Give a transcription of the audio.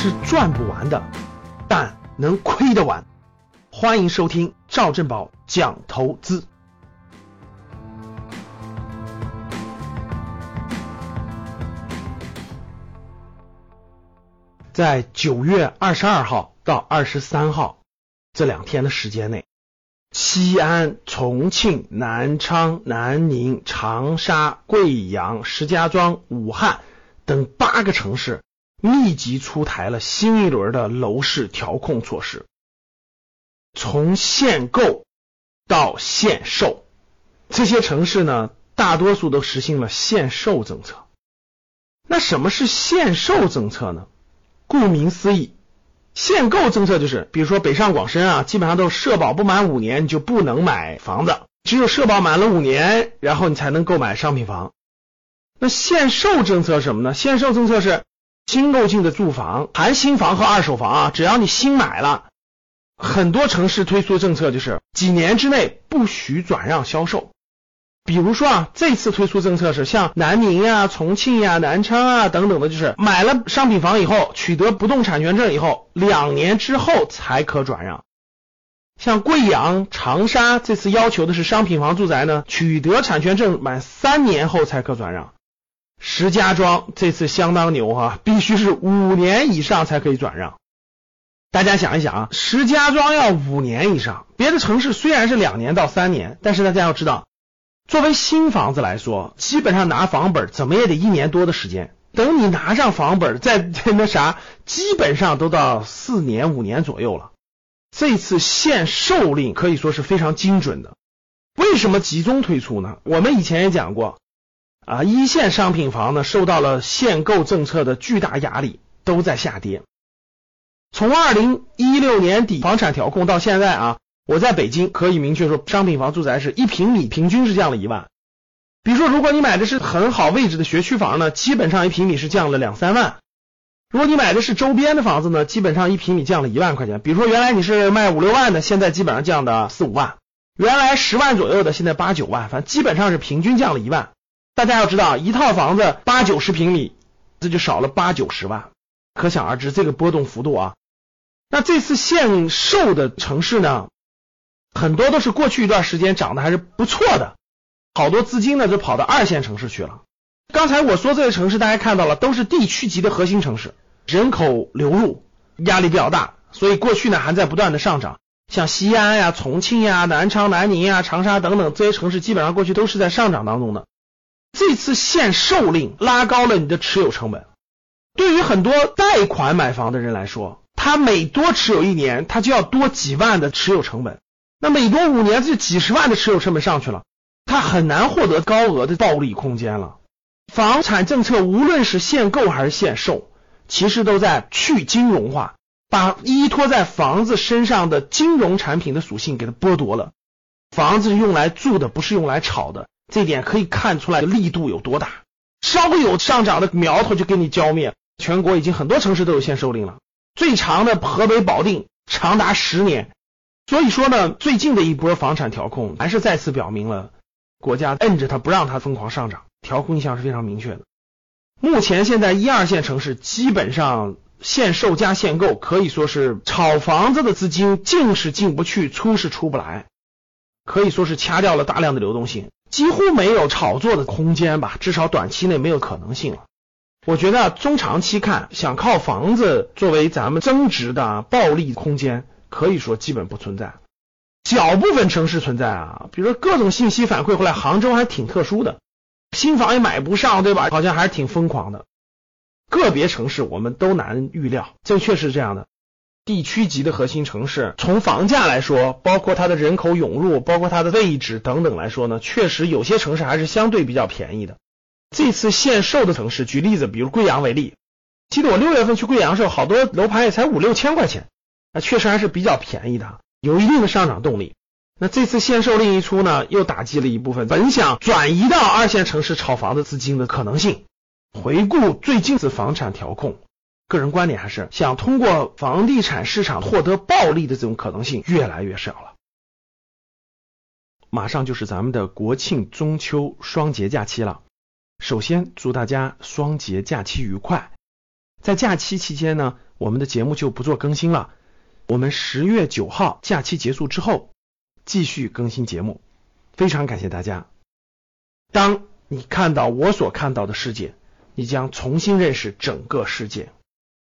是赚不完的，但能亏得完。欢迎收听赵正宝讲投资。在九月二十二号到二十三号这两天的时间内，西安、重庆、南昌、南宁、长沙、贵阳、石家庄、武汉等八个城市密集出台了新一轮的楼市调控措施，从限购到限售，这些城市呢，大多数都实行了限售政策。那什么是限售政策呢？顾名思义，限购政策就是，比如说北上广深啊，基本上都是社保不满五年你就不能买房子，只有社保满了五年，然后你才能购买商品房。那限售政策什么呢？限售政策是新购进的住房，含新房和二手房啊，只要你新买了，很多城市推出政策就是几年之内不许转让销售。比如说啊，这次推出政策是像南宁呀、重庆呀、南昌啊等等的，就是买了商品房以后，取得不动产权证以后，两年之后才可转让。像贵阳、长沙这次要求的是商品房住宅呢，取得产权证满三年后才可转让。石家庄这次相当牛哈，必须是五年以上才可以转让。大家想一想啊，石家庄要五年以上，别的城市虽然是两年到三年，但是大家要知道。作为新房子来说，基本上拿房本怎么也得一年多的时间。等你拿上房本，再那啥，基本上都到四年五年左右了。这次限售令可以说是非常精准的。为什么集中推出呢？我们以前也讲过啊，一线商品房呢受到了限购政策的巨大压力，都在下跌。从二零一六年底房产调控到现在啊。我在北京可以明确说，商品房住宅是一平米平均是降了一万。比如说，如果你买的是很好位置的学区房呢，基本上一平米是降了两三万。如果你买的是周边的房子呢，基本上一平米降了一万块钱。比如说，原来你是卖五六万的，现在基本上降的四五万；原来十万左右的，现在八九万，反正基本上是平均降了一万。大家要知道，一套房子八九十平米，这就少了八九十万，可想而知这个波动幅度啊。那这次限售的城市呢？很多都是过去一段时间涨得还是不错的，好多资金呢就跑到二线城市去了。刚才我说这些城市，大家看到了，都是地区级的核心城市，人口流入压力比较大，所以过去呢还在不断的上涨。像西安呀、重庆呀、南昌、南宁呀、长沙等等这些城市，基本上过去都是在上涨当中的。这次限售令拉高了你的持有成本，对于很多贷款买房的人来说，他每多持有一年，他就要多几万的持有成本。那每多五年，这几十万的持有成本上去了，他很难获得高额的暴利空间了。房产政策无论是限购还是限售，其实都在去金融化，把依托在房子身上的金融产品的属性给它剥夺了。房子是用来住的，不是用来炒的，这点可以看出来力度有多大。稍微有上涨的苗头就给你浇灭。全国已经很多城市都有限售令了，最长的河北保定长达十年。所以说呢，最近的一波房产调控还是再次表明了国家摁着它不让它疯狂上涨，调控意向是非常明确的。目前现在一二线城市基本上限售加限购，可以说是炒房子的资金进是进不去，出是出不来，可以说是掐掉了大量的流动性，几乎没有炒作的空间吧，至少短期内没有可能性了。我觉得中长期看，想靠房子作为咱们增值的暴利空间。可以说基本不存在，小部分城市存在啊，比如说各种信息反馈回来，杭州还挺特殊的，新房也买不上，对吧？好像还是挺疯狂的。个别城市我们都难预料，这确实是这样的。地区级的核心城市，从房价来说，包括它的人口涌入，包括它的位置等等来说呢，确实有些城市还是相对比较便宜的。这次限售的城市，举例子，比如贵阳为例，记得我六月份去贵阳的时候，好多楼盘也才五六千块钱。那确实还是比较便宜的，有一定的上涨动力。那这次限售令一出呢，又打击了一部分本想转移到二线城市炒房的资金的可能性。回顾最近次房产调控，个人观点还是想通过房地产市场获得暴利的这种可能性越来越少了。马上就是咱们的国庆、中秋双节假期了，首先祝大家双节假期愉快。在假期期间呢，我们的节目就不做更新了。我们十月九号假期结束之后继续更新节目。非常感谢大家。当你看到我所看到的世界，你将重新认识整个世界。